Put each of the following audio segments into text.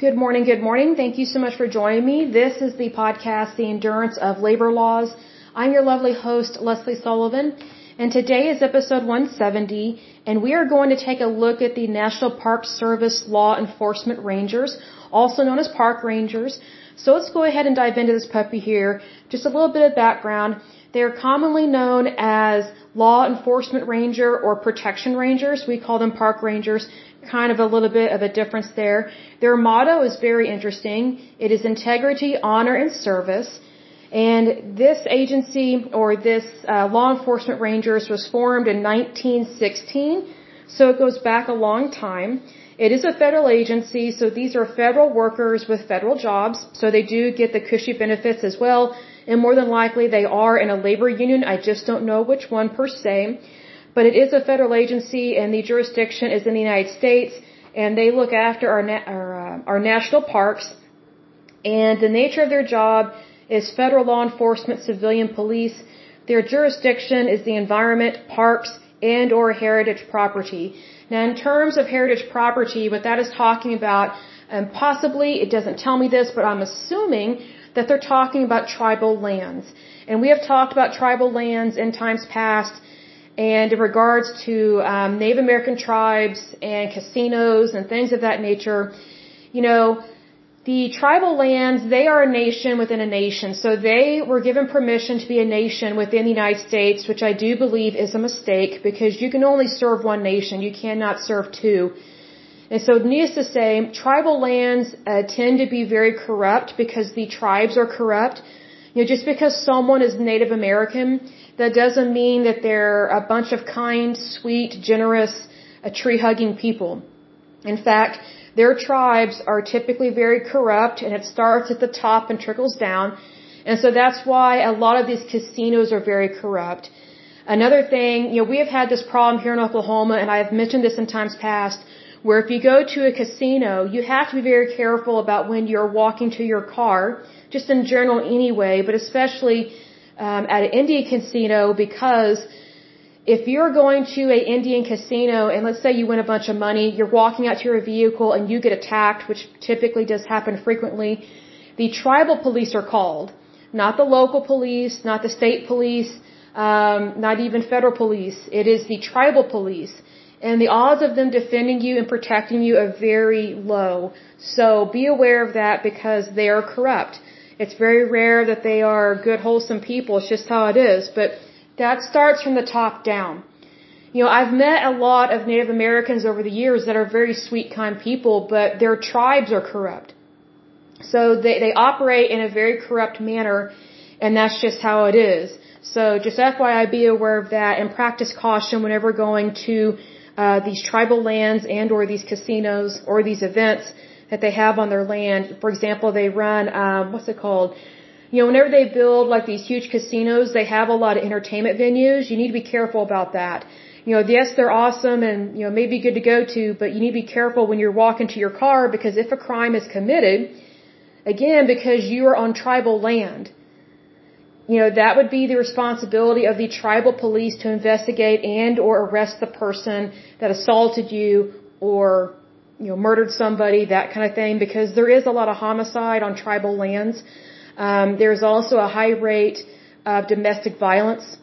Good morning, good morning. Thank you so much for joining me. This is the podcast, The Endurance of Labor Laws. I'm your lovely host, Lesley Sullivan, and today is episode 170, and we are going to take a look at the National Park Service Law Enforcement Rangers, also known as Park Rangers. So let's go ahead and dive into this puppy here. Just a little bit of background. They are commonly known as Law Enforcement Ranger or Protection Rangers. We call them Park Rangers kind of a little bit of a difference there. Their motto is very interesting. It is integrity, honor, and service. And this agency or this uh, law enforcement rangers was formed in 1916, so it goes back a long time. It is a federal agency, so these are federal workers with federal jobs, so they do get the cushy benefits as well. And more than likely, they are in a labor union. I just don't know which one per se but it is a federal agency and the jurisdiction is in the United States and they look after our, na our, uh, our national parks and the nature of their job is federal law enforcement, civilian police. Their jurisdiction is the environment, parks, and or heritage property. Now in terms of heritage property, what that is talking about, and possibly, it doesn't tell me this, but I'm assuming that they're talking about tribal lands. And we have talked about tribal lands in times past and in regards to um, Native American tribes and casinos and things of that nature, you know, the tribal lands, they are a nation within a nation. So they were given permission to be a nation within the United States, which I do believe is a mistake because you can only serve one nation. You cannot serve two. And so needless to say, tribal lands uh, tend to be very corrupt because the tribes are corrupt. You know, just because someone is Native American that doesn't mean that they're a bunch of kind, sweet, generous, uh, tree-hugging people. In fact, their tribes are typically very corrupt and it starts at the top and trickles down. And so that's why a lot of these casinos are very corrupt. Another thing, you know, we have had this problem here in Oklahoma and I have mentioned this in times past where if you go to a casino, you have to be very careful about when you're walking to your car, just in general anyway, but especially um, at an Indian casino because if you're going to an Indian casino and let's say you win a bunch of money, you're walking out to your vehicle and you get attacked, which typically does happen frequently, the tribal police are called. Not the local police, not the state police, um, not even federal police. It is the tribal police. And the odds of them defending you and protecting you are very low. So be aware of that because they are corrupt. It's very rare that they are good, wholesome people. It's just how it is. But that starts from the top down. You know, I've met a lot of Native Americans over the years that are very sweet, kind people, but their tribes are corrupt. So they, they operate in a very corrupt manner, and that's just how it is. So just FYI, be aware of that and practice caution whenever going to uh, these tribal lands and or these casinos or these events that they have on their land. For example, they run, um, what's it called? You know, whenever they build like these huge casinos, they have a lot of entertainment venues. You need to be careful about that. You know, yes, they're awesome and, you know, maybe good to go to, but you need to be careful when you're walking to your car because if a crime is committed, again, because you are on tribal land, you know, that would be the responsibility of the tribal police to investigate and or arrest the person that assaulted you or you know, murdered somebody, that kind of thing, because there is a lot of homicide on tribal lands. Um, there's also a high rate of domestic violence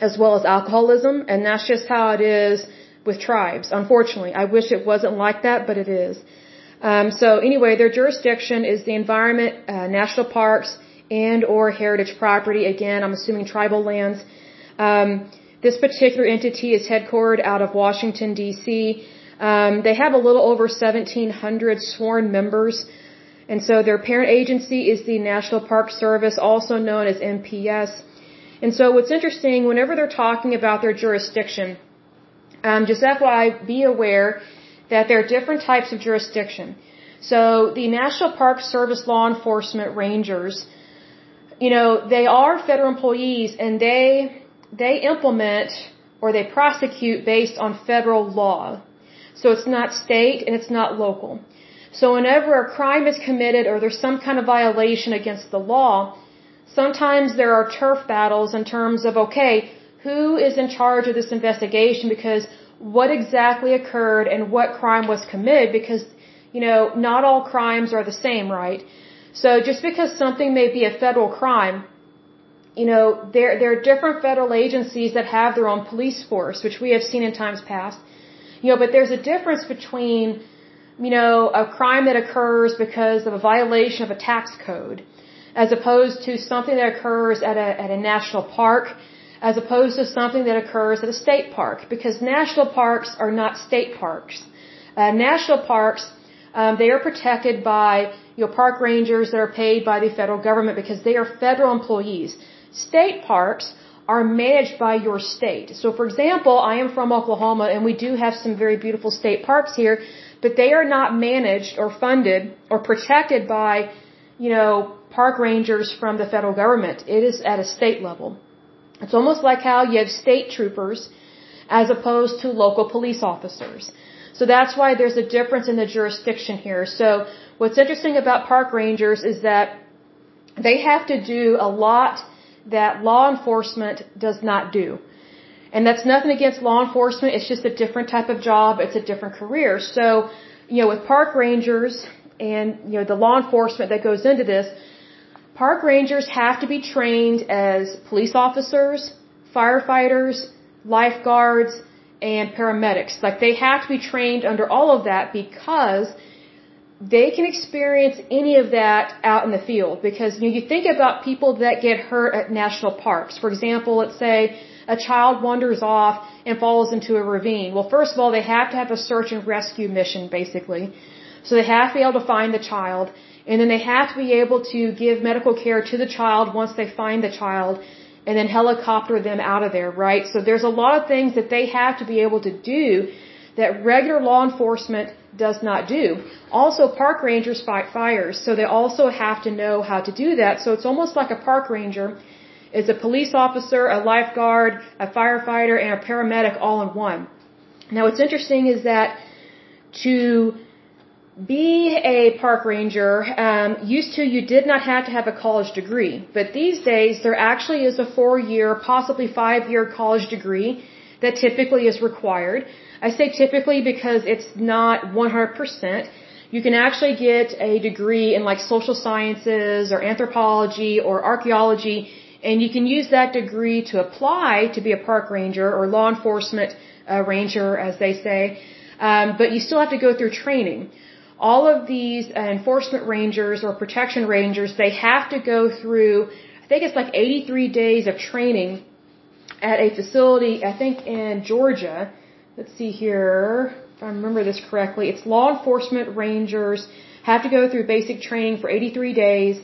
as well as alcoholism, and that's just how it is with tribes. Unfortunately, I wish it wasn't like that, but it is. Um, so anyway, their jurisdiction is the environment, uh, national parks, and or heritage property. Again, I'm assuming tribal lands. Um, this particular entity is headquartered out of Washington D.C. Um, they have a little over 1,700 sworn members. And so their parent agency is the National Park Service, also known as NPS. And so what's interesting, whenever they're talking about their jurisdiction, um, just FYI, be aware that there are different types of jurisdiction. So the National Park Service law enforcement rangers, you know, they are federal employees and they, they implement or they prosecute based on federal law. So it's not state and it's not local. So whenever a crime is committed or there's some kind of violation against the law, sometimes there are turf battles in terms of, okay, who is in charge of this investigation because what exactly occurred and what crime was committed because, you know, not all crimes are the same, right? So just because something may be a federal crime, you know, there, there are different federal agencies that have their own police force, which we have seen in times past. You know, but there's a difference between, you know, a crime that occurs because of a violation of a tax code, as opposed to something that occurs at a, at a national park, as opposed to something that occurs at a state park, because national parks are not state parks. Uh, national parks, um, they are protected by, you know, park rangers that are paid by the federal government because they are federal employees. State parks are managed by your state. So for example, I am from Oklahoma and we do have some very beautiful state parks here, but they are not managed or funded or protected by, you know, park rangers from the federal government. It is at a state level. It's almost like how you have state troopers as opposed to local police officers. So that's why there's a difference in the jurisdiction here. So what's interesting about park rangers is that they have to do a lot that law enforcement does not do. And that's nothing against law enforcement. It's just a different type of job. It's a different career. So, you know, with park rangers and, you know, the law enforcement that goes into this, park rangers have to be trained as police officers, firefighters, lifeguards, and paramedics. Like they have to be trained under all of that because they can experience any of that out in the field because you, know, you think about people that get hurt at national parks. For example, let's say a child wanders off and falls into a ravine. Well, first of all, they have to have a search and rescue mission, basically. So they have to be able to find the child, and then they have to be able to give medical care to the child once they find the child, and then helicopter them out of there, right? So there's a lot of things that they have to be able to do that regular law enforcement does not do. Also, park rangers fight fires, so they also have to know how to do that. So it's almost like a park ranger is a police officer, a lifeguard, a firefighter, and a paramedic all in one. Now, what's interesting is that to be a park ranger, um, used to you did not have to have a college degree, but these days there actually is a four-year, possibly five-year college degree that typically is required. I say typically because it's not 100%. You can actually get a degree in like social sciences or anthropology or archaeology, and you can use that degree to apply to be a park ranger or law enforcement uh, ranger, as they say. Um, but you still have to go through training. All of these uh, enforcement rangers or protection rangers, they have to go through, I think it's like 83 days of training at a facility, I think in Georgia, let's see here, if I remember this correctly, it's law enforcement rangers have to go through basic training for 83 days.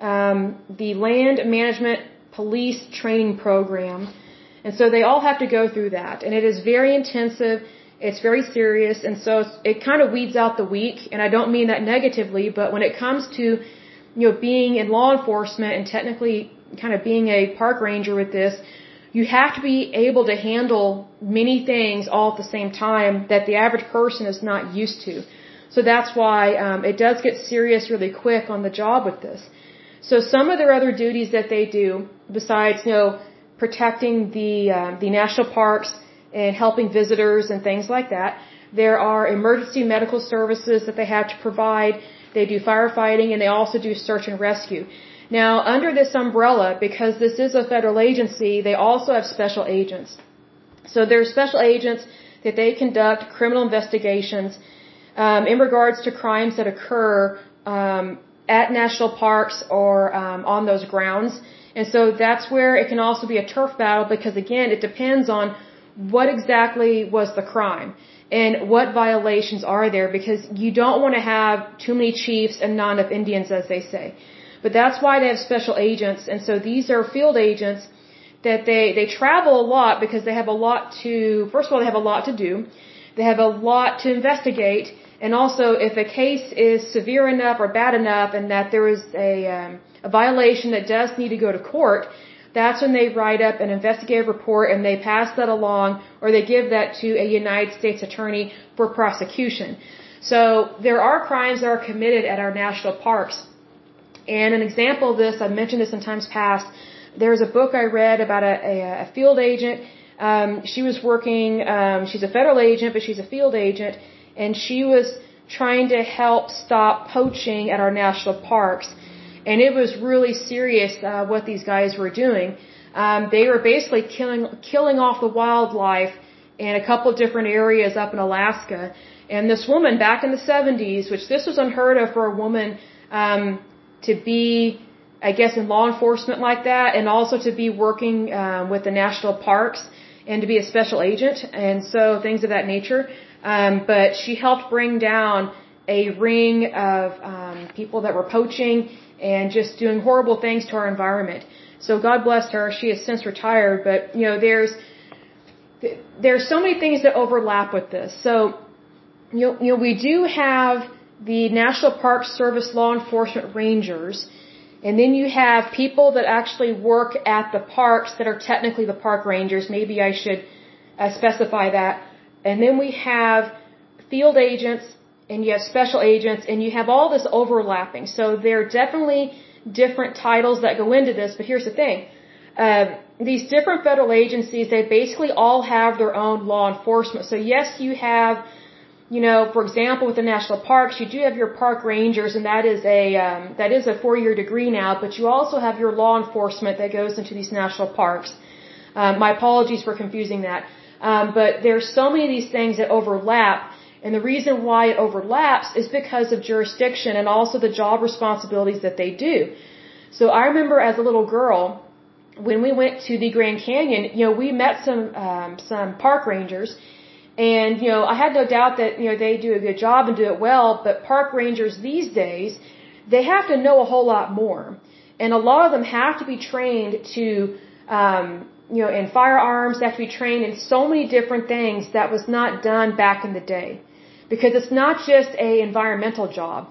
Um, the land management police training program. And so they all have to go through that. And it is very intensive. It's very serious. And so it kind of weeds out the weak. And I don't mean that negatively, but when it comes to, you know, being in law enforcement and technically kind of being a park ranger with this, you have to be able to handle many things all at the same time that the average person is not used to. So that's why um, it does get serious really quick on the job with this. So some of their other duties that they do, besides you know protecting the um, the national parks and helping visitors and things like that, there are emergency medical services that they have to provide. They do firefighting and they also do search and rescue. Now, under this umbrella, because this is a federal agency, they also have special agents. So there are special agents that they conduct criminal investigations um, in regards to crimes that occur um, at national parks or um, on those grounds. And so that's where it can also be a turf battle because, again, it depends on what exactly was the crime and what violations are there because you don't want to have too many chiefs and not enough Indians, as they say. But that's why they have special agents. And so these are field agents that they, they travel a lot because they have a lot to, first of all, they have a lot to do. They have a lot to investigate. And also, if a case is severe enough or bad enough and that there is a, um, a violation that does need to go to court, that's when they write up an investigative report and they pass that along or they give that to a United States attorney for prosecution. So there are crimes that are committed at our national parks and an example of this, I've mentioned this in times past, there's a book I read about a, a, a field agent. Um, she was working, um, she's a federal agent, but she's a field agent, and she was trying to help stop poaching at our national parks. And it was really serious uh, what these guys were doing. Um, they were basically killing killing off the wildlife in a couple different areas up in Alaska. And this woman back in the 70s, which this was unheard of for a woman um, to be, I guess, in law enforcement like that, and also to be working um, with the national parks and to be a special agent, and so things of that nature. Um, but she helped bring down a ring of um, people that were poaching and just doing horrible things to our environment. So God bless her. She has since retired, but you know, there's there's so many things that overlap with this. So, you know, you know, we do have the National Park Service law enforcement rangers, and then you have people that actually work at the parks that are technically the park rangers. Maybe I should uh, specify that. And then we have field agents, and you have special agents, and you have all this overlapping. So there are definitely different titles that go into this, but here's the thing. Uh, these different federal agencies, they basically all have their own law enforcement. So yes, you have, you know, for example, with the national parks, you do have your park rangers, and that is a um, that is a four-year degree now. But you also have your law enforcement that goes into these national parks. Um, my apologies for confusing that. Um, but there's so many of these things that overlap, and the reason why it overlaps is because of jurisdiction and also the job responsibilities that they do. So I remember as a little girl when we went to the Grand Canyon, you know, we met some um, some park rangers, and you know, I had no doubt that you know they do a good job and do it well. But park rangers these days, they have to know a whole lot more, and a lot of them have to be trained to, um, you know, in firearms. They have to be trained in so many different things that was not done back in the day, because it's not just a environmental job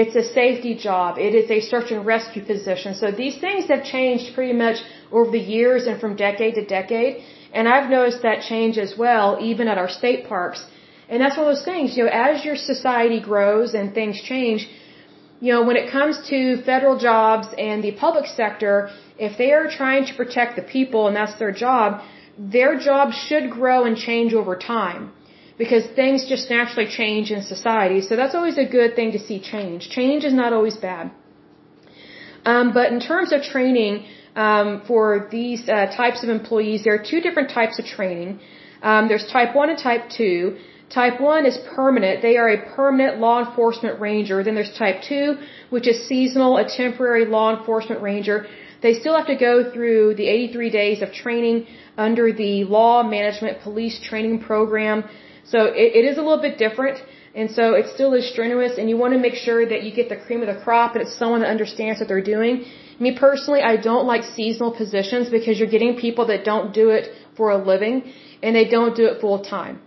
it's a safety job. It is a search and rescue position. So these things have changed pretty much over the years and from decade to decade. And I've noticed that change as well, even at our state parks. And that's one of those things, you know, as your society grows and things change, you know, when it comes to federal jobs and the public sector, if they are trying to protect the people and that's their job, their job should grow and change over time because things just naturally change in society. So that's always a good thing to see change. Change is not always bad. Um, but in terms of training um, for these uh, types of employees, there are two different types of training. Um, there's type 1 and type 2. Type 1 is permanent. They are a permanent law enforcement ranger. Then there's type 2, which is seasonal, a temporary law enforcement ranger. They still have to go through the 83 days of training under the Law Management Police Training Program. So it, it is a little bit different. And so it still is strenuous and you want to make sure that you get the cream of the crop and it's someone that understands what they're doing. Me personally, I don't like seasonal positions because you're getting people that don't do it for a living and they don't do it full time.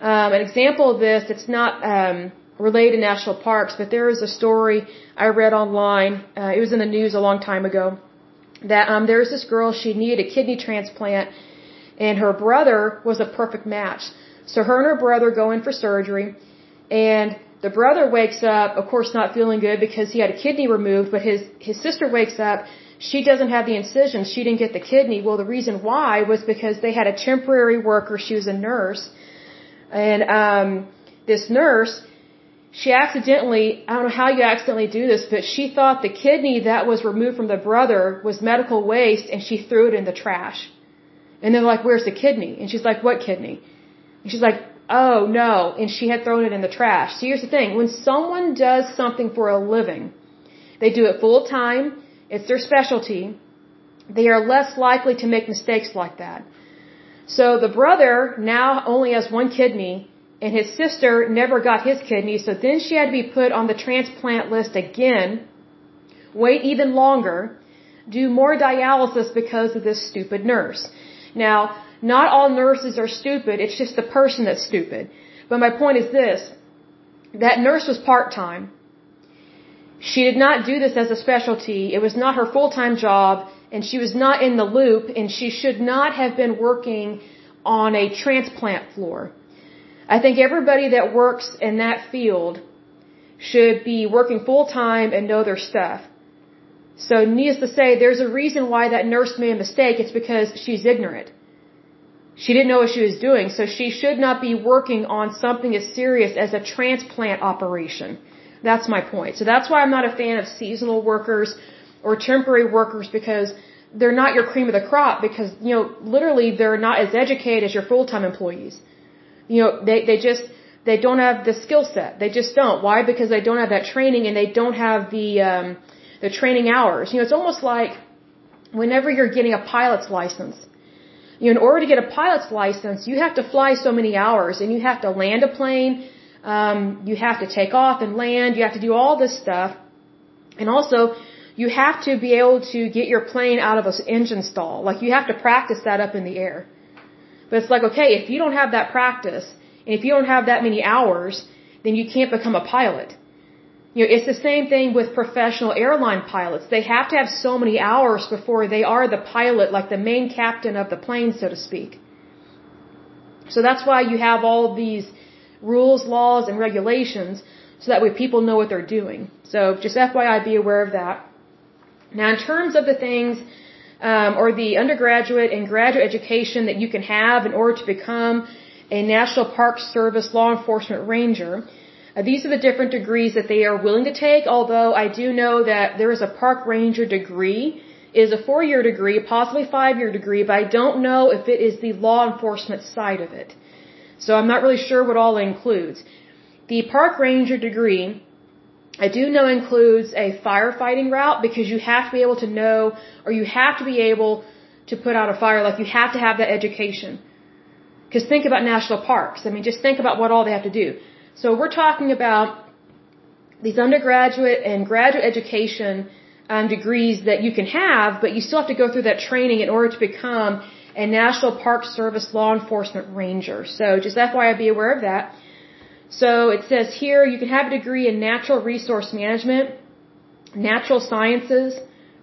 Um, an example of this, it's not um, related to national parks, but there is a story I read online. Uh, it was in the news a long time ago that um, there was this girl, she needed a kidney transplant and her brother was a perfect match. So her and her brother go in for surgery, and the brother wakes up, of course, not feeling good because he had a kidney removed. But his his sister wakes up. She doesn't have the incision. She didn't get the kidney. Well, the reason why was because they had a temporary worker. She was a nurse, and um, this nurse, she accidentally, I don't know how you accidentally do this, but she thought the kidney that was removed from the brother was medical waste, and she threw it in the trash. And they're like, "Where's the kidney?" And she's like, "What kidney?" And she's like, oh no, and she had thrown it in the trash. So here's the thing, when someone does something for a living, they do it full time, it's their specialty, they are less likely to make mistakes like that. So the brother now only has one kidney, and his sister never got his kidney, so then she had to be put on the transplant list again, wait even longer, do more dialysis because of this stupid nurse. Now, not all nurses are stupid, it's just the person that's stupid. But my point is this that nurse was part time. She did not do this as a specialty. It was not her full time job, and she was not in the loop, and she should not have been working on a transplant floor. I think everybody that works in that field should be working full time and know their stuff. So, needless to say, there's a reason why that nurse made a mistake. It's because she's ignorant. She didn't know what she was doing, so she should not be working on something as serious as a transplant operation. That's my point. So that's why I'm not a fan of seasonal workers or temporary workers because they're not your cream of the crop because, you know, literally they're not as educated as your full-time employees. You know, they, they just, they don't have the skill set. They just don't. Why? Because they don't have that training and they don't have the, um, the training hours. You know, it's almost like whenever you're getting a pilot's license, you know, in order to get a pilot's license, you have to fly so many hours and you have to land a plane, um, you have to take off and land, you have to do all this stuff. And also, you have to be able to get your plane out of an engine stall. Like you have to practice that up in the air. But it's like, okay, if you don't have that practice, and if you don't have that many hours, then you can't become a pilot. You know, it's the same thing with professional airline pilots. They have to have so many hours before they are the pilot, like the main captain of the plane, so to speak. So that's why you have all these rules, laws, and regulations, so that way people know what they're doing. So just FYI, be aware of that. Now, in terms of the things um, or the undergraduate and graduate education that you can have in order to become a National Park Service law enforcement ranger, Uh, these are the different degrees that they are willing to take. Although I do know that there is a park ranger degree, it is a four-year degree, possibly five-year degree, but I don't know if it is the law enforcement side of it. So I'm not really sure what all it includes. The park ranger degree I do know includes a firefighting route because you have to be able to know or you have to be able to put out a fire. Like you have to have that education. Because think about national parks. I mean, just think about what all they have to do. So we're talking about these undergraduate and graduate education um, degrees that you can have, but you still have to go through that training in order to become a National Park Service law enforcement ranger. So just FYI, be aware of that. So it says here you can have a degree in natural resource management, natural sciences,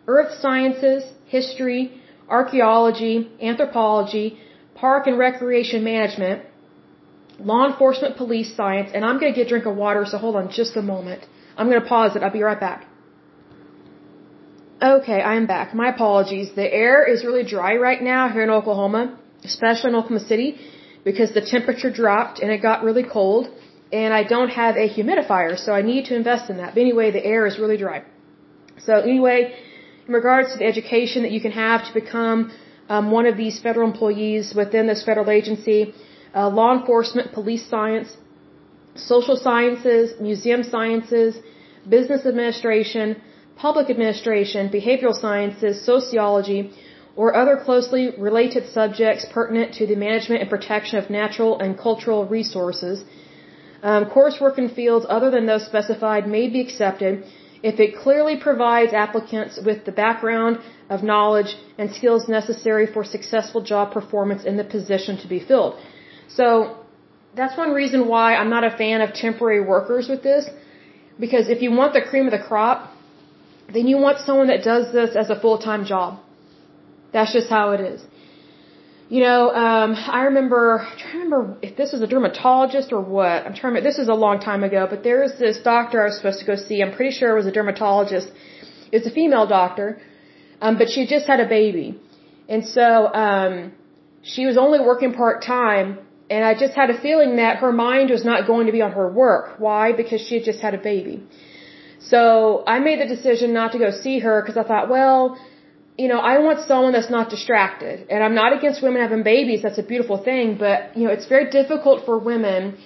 earth sciences, history, archaeology, anthropology, park and recreation management, law enforcement police science, and I'm going to get a drink of water, so hold on just a moment. I'm going to pause it. I'll be right back. Okay, I am back. My apologies. The air is really dry right now here in Oklahoma, especially in Oklahoma City, because the temperature dropped and it got really cold and I don't have a humidifier, so I need to invest in that. But anyway, the air is really dry. So anyway, in regards to the education that you can have to become um, one of these federal employees within this federal agency, uh, law enforcement, police science, social sciences, museum sciences, business administration, public administration, behavioral sciences, sociology, or other closely related subjects pertinent to the management and protection of natural and cultural resources, um, coursework in fields other than those specified may be accepted if it clearly provides applicants with the background of knowledge and skills necessary for successful job performance in the position to be filled. So that's one reason why I'm not a fan of temporary workers with this, because if you want the cream of the crop, then you want someone that does this as a full-time job. That's just how it is. You know, um, I remember, I'm trying to remember if this was a dermatologist or what. I'm trying to this is a long time ago, but there was this doctor I was supposed to go see. I'm pretty sure it was a dermatologist. It's a female doctor, um, but she just had a baby. And so, um, she was only working part time, and I just had a feeling that her mind was not going to be on her work. Why? Because she had just had a baby. So I made the decision not to go see her because I thought, well, you know, I want someone that's not distracted. And I'm not against women having babies. That's a beautiful thing. But, you know, it's very difficult for women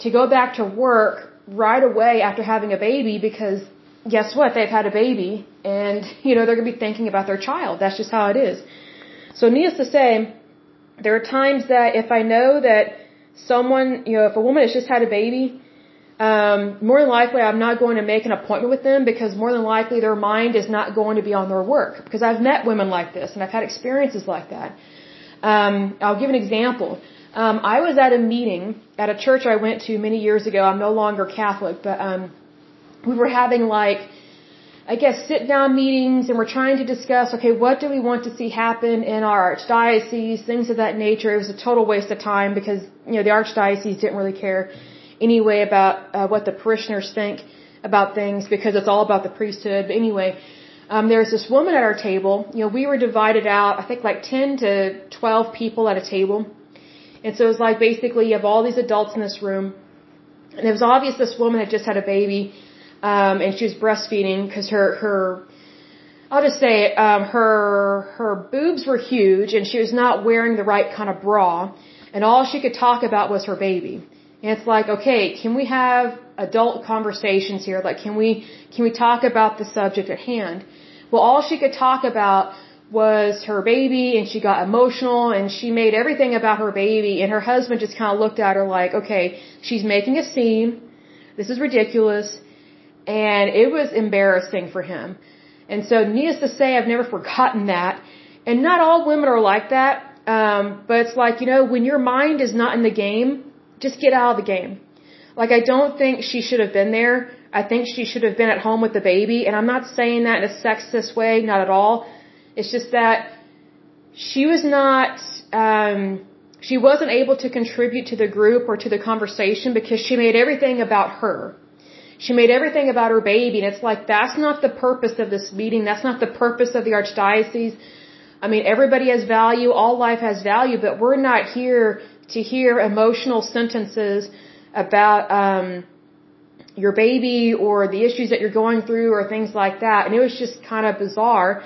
to go back to work right away after having a baby because guess what? They've had a baby and, you know, they're going to be thinking about their child. That's just how it is. So needless to say, there are times that if I know that someone, you know, if a woman has just had a baby, um, more than likely I'm not going to make an appointment with them because more than likely their mind is not going to be on their work. Because I've met women like this and I've had experiences like that. Um, I'll give an example. Um, I was at a meeting at a church I went to many years ago. I'm no longer Catholic, but um, we were having like, I guess, sit down meetings and we're trying to discuss, okay, what do we want to see happen in our archdiocese, things of that nature. It was a total waste of time because, you know, the archdiocese didn't really care anyway about uh, what the parishioners think about things because it's all about the priesthood. But anyway, um, there was this woman at our table. You know, we were divided out, I think like 10 to 12 people at a table. And so it was like basically you have all these adults in this room, and it was obvious this woman had just had a baby, um, and she was breastfeeding because her her I'll just say it, um, her her boobs were huge, and she was not wearing the right kind of bra, and all she could talk about was her baby. And it's like, okay, can we have adult conversations here? Like, can we can we talk about the subject at hand? Well, all she could talk about was her baby and she got emotional and she made everything about her baby and her husband just kind of looked at her like, okay, she's making a scene. This is ridiculous. And it was embarrassing for him. And so needless to say, I've never forgotten that. And not all women are like that. Um, but it's like, you know, when your mind is not in the game, just get out of the game. Like I don't think she should have been there. I think she should have been at home with the baby. And I'm not saying that in a sexist way, not at all. It's just that she was not, um, she wasn't able to contribute to the group or to the conversation because she made everything about her. She made everything about her baby, and it's like that's not the purpose of this meeting. That's not the purpose of the archdiocese. I mean, everybody has value. All life has value, but we're not here to hear emotional sentences about um, your baby or the issues that you're going through or things like that. And it was just kind of bizarre.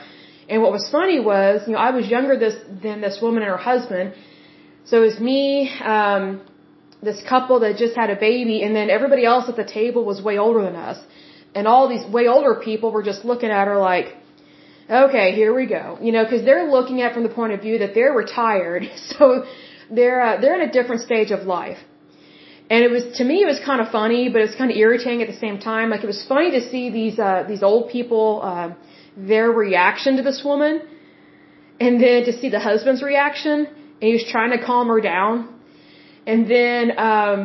And what was funny was, you know, I was younger this, than this woman and her husband. So it was me, um, this couple that just had a baby, and then everybody else at the table was way older than us. And all these way older people were just looking at her like, okay, here we go. You know, because they're looking at from the point of view that they're retired, so they're uh, they're in a different stage of life. And it was to me, it was kind of funny, but it's kind of irritating at the same time. Like it was funny to see these uh, these old people. Uh, their reaction to this woman and then to see the husband's reaction and he was trying to calm her down and then um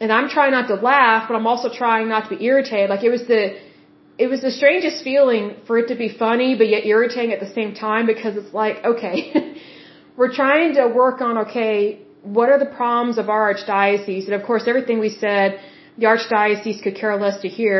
and I'm trying not to laugh but I'm also trying not to be irritated like it was the it was the strangest feeling for it to be funny but yet irritating at the same time because it's like okay we're trying to work on okay what are the problems of our archdiocese and of course everything we said the archdiocese could care less to hear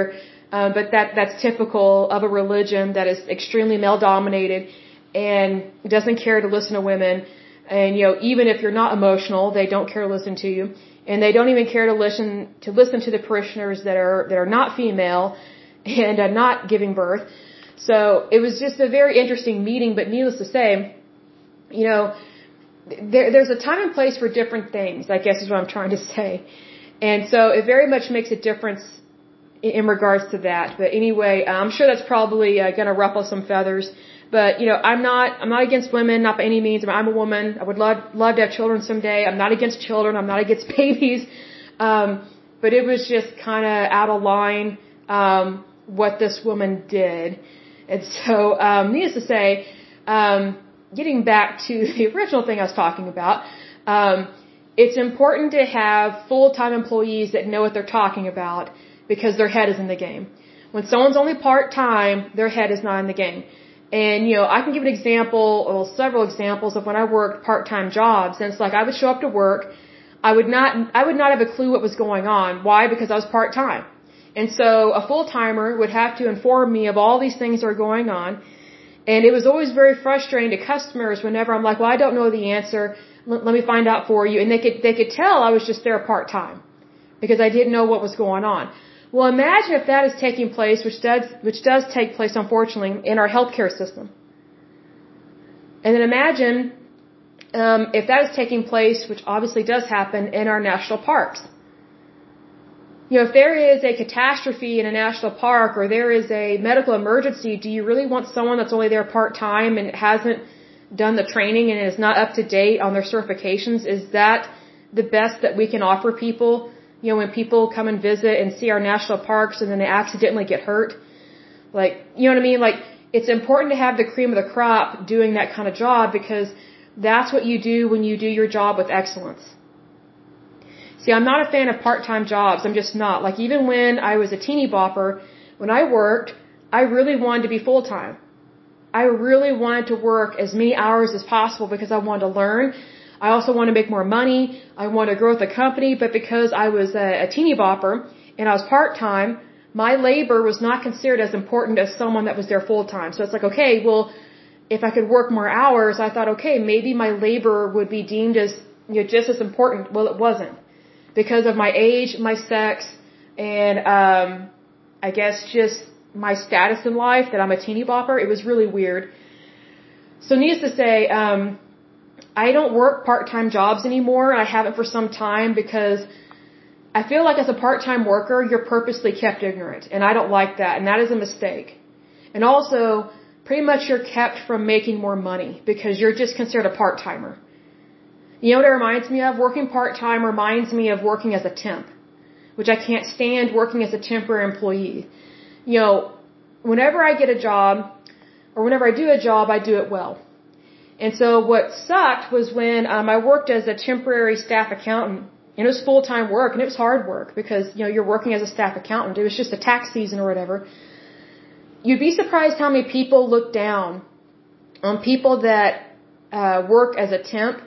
um, but that that's typical of a religion that is extremely male dominated and doesn't care to listen to women. And you know, even if you're not emotional, they don't care to listen to you, and they don't even care to listen to listen to the parishioners that are that are not female and are not giving birth. So it was just a very interesting meeting. But needless to say, you know, there, there's a time and place for different things. I guess is what I'm trying to say. And so it very much makes a difference in regards to that. But anyway, I'm sure that's probably uh, going to ruffle some feathers. But you know, I'm not I'm not against women, not by any means. I mean, I'm a woman. I would love love to have children someday. I'm not against children. I'm not against babies. Um, but it was just kind of out of line um, what this woman did. And so, um, needless to say, um, getting back to the original thing I was talking about, um, it's important to have full-time employees that know what they're talking about because their head is in the game. When someone's only part-time, their head is not in the game. And, you know, I can give an example, or several examples of when I worked part-time jobs. And it's like I would show up to work, I would not, I would not have a clue what was going on. Why? Because I was part-time. And so a full-timer would have to inform me of all these things that are going on. And it was always very frustrating to customers whenever I'm like, well, I don't know the answer. L- let me find out for you. And they could, they could tell I was just there part-time because I didn't know what was going on. Well, imagine if that is taking place, which does, which does take place, unfortunately, in our healthcare system. And then imagine um, if that is taking place, which obviously does happen, in our national parks. You know, if there is a catastrophe in a national park or there is a medical emergency, do you really want someone that's only there part time and hasn't done the training and is not up to date on their certifications? Is that the best that we can offer people you know, when people come and visit and see our national parks and then they accidentally get hurt. Like, you know what I mean? Like, it's important to have the cream of the crop doing that kind of job because that's what you do when you do your job with excellence. See, I'm not a fan of part-time jobs. I'm just not. Like, even when I was a teeny bopper, when I worked, I really wanted to be full-time. I really wanted to work as many hours as possible because I wanted to learn. I also want to make more money. I want to grow the company, but because I was a, a teeny bopper and I was part time, my labor was not considered as important as someone that was there full time. So it's like, okay, well, if I could work more hours, I thought, okay, maybe my labor would be deemed as you know, just as important. Well, it wasn't because of my age, my sex, and um, I guess just my status in life that I'm a teeny bopper. It was really weird. So needless to say, um, I don't work part-time jobs anymore. I haven't for some time because I feel like as a part-time worker, you're purposely kept ignorant, and I don't like that, and that is a mistake. And also, pretty much you're kept from making more money because you're just considered a part-timer. You know what it reminds me of? Working part-time reminds me of working as a temp, which I can't stand working as a temporary employee. You know, whenever I get a job, or whenever I do a job, I do it well. And so what sucked was when um, I worked as a temporary staff accountant, and it was full-time work, and it was hard work because, you know, you're working as a staff accountant. It was just a tax season or whatever. You'd be surprised how many people look down on people that uh, work as a temp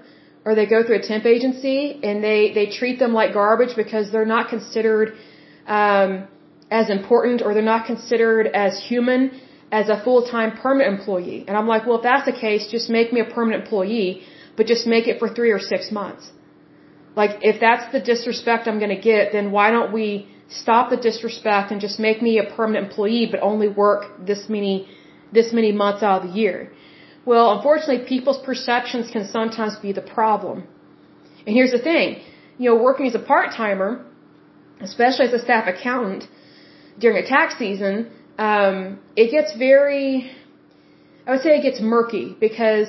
or they go through a temp agency and they, they treat them like garbage because they're not considered um, as important or they're not considered as human as a full-time permanent employee. And I'm like, well, if that's the case, just make me a permanent employee, but just make it for three or six months. Like, if that's the disrespect I'm going to get, then why don't we stop the disrespect and just make me a permanent employee, but only work this many, this many months out of the year? Well, unfortunately, people's perceptions can sometimes be the problem. And here's the thing, you know, working as a part-timer, especially as a staff accountant during a tax season, um, it gets very, I would say it gets murky because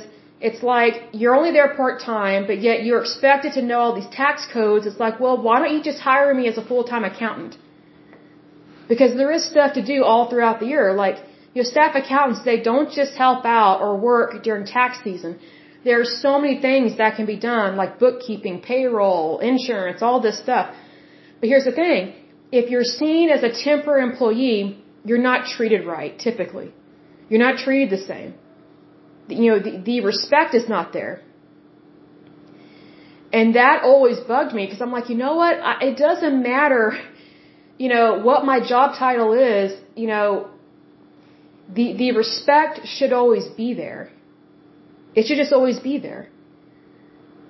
it's like you're only there part time, but yet you're expected to know all these tax codes. It's like, well, why don't you just hire me as a full time accountant? Because there is stuff to do all throughout the year. Like, your staff accountants, they don't just help out or work during tax season. There are so many things that can be done, like bookkeeping, payroll, insurance, all this stuff. But here's the thing. If you're seen as a temporary employee, you're not treated right, typically. You're not treated the same. You know, the, the respect is not there. And that always bugged me because I'm like, you know what? I, it doesn't matter, you know, what my job title is, you know, the, the respect should always be there. It should just always be there.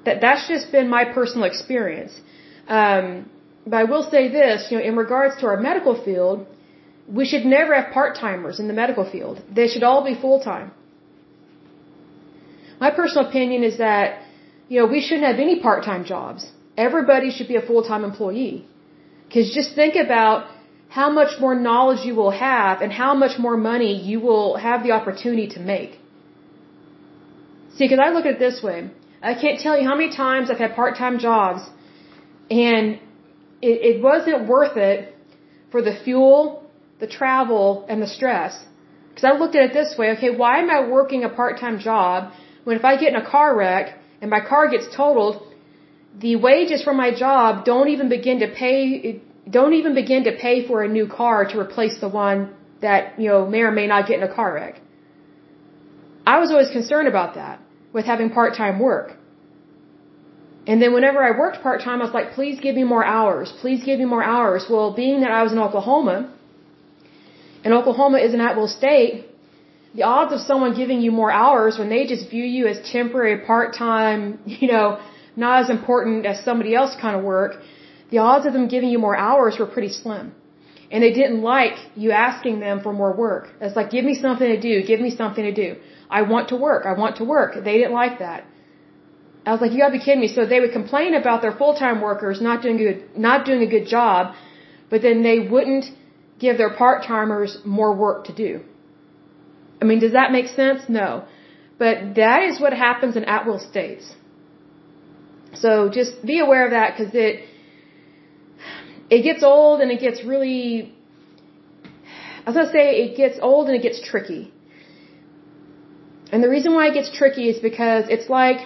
That, that's just been my personal experience. Um, but I will say this, you know, in regards to our medical field, we should never have part-timers in the medical field. They should all be full-time. My personal opinion is that, you know, we shouldn't have any part-time jobs. Everybody should be a full-time employee. Cause just think about how much more knowledge you will have and how much more money you will have the opportunity to make. See, cause I look at it this way. I can't tell you how many times I've had part-time jobs and it, it wasn't worth it for the fuel the travel, and the stress. Because I looked at it this way, okay, why am I working a part-time job when if I get in a car wreck and my car gets totaled, the wages from my job don't even begin to pay, don't even begin to pay for a new car to replace the one that, you know, may or may not get in a car wreck. I was always concerned about that with having part-time work. And then whenever I worked part-time, I was like, please give me more hours. Please give me more hours. Well, being that I was in Oklahoma, and Oklahoma is an at-will state, the odds of someone giving you more hours when they just view you as temporary, part-time, you know, not as important as somebody else kind of work, the odds of them giving you more hours were pretty slim. And they didn't like you asking them for more work. It's like, give me something to do, give me something to do. I want to work, I want to work. They didn't like that. I was like, you gotta be kidding me. So they would complain about their full-time workers not doing good, not doing a good job, but then they wouldn't give their part-timers more work to do. I mean, does that make sense? No. But that is what happens in at-will states. So just be aware of that because it, it gets old and it gets really, as I say it gets old and it gets tricky. And the reason why it gets tricky is because it's like,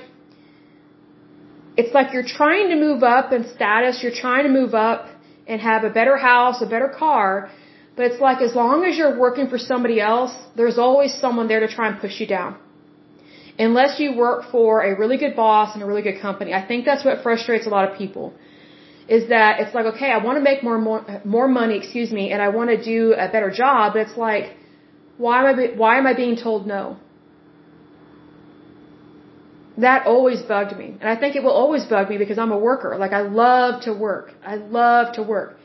it's like you're trying to move up in status, you're trying to move up and have a better house, a better car, but it's like as long as you're working for somebody else, there's always someone there to try and push you down. Unless you work for a really good boss and a really good company. I think that's what frustrates a lot of people. Is that it's like, okay, I want to make more, more, more money, excuse me, and I want to do a better job, but it's like, why am I, why am I being told no? That always bugged me. And I think it will always bug me because I'm a worker. Like I love to work. I love to work.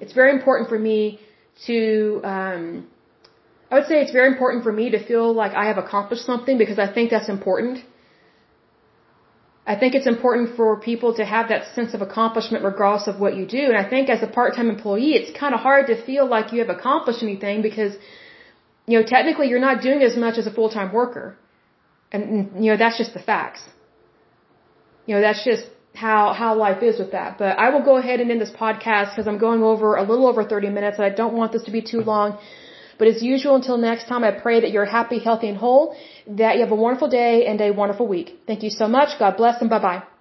It's very important for me to, um, I would say it's very important for me to feel like I have accomplished something because I think that's important. I think it's important for people to have that sense of accomplishment regardless of what you do. And I think as a part-time employee, it's kind of hard to feel like you have accomplished anything because, you know, technically you're not doing as much as a full-time worker. And, you know, that's just the facts. You know, that's just how, how life is with that. But I will go ahead and end this podcast because I'm going over a little over 30 minutes and I don't want this to be too long. But as usual, until next time, I pray that you're happy, healthy, and whole, that you have a wonderful day and a wonderful week. Thank you so much. God bless and bye bye.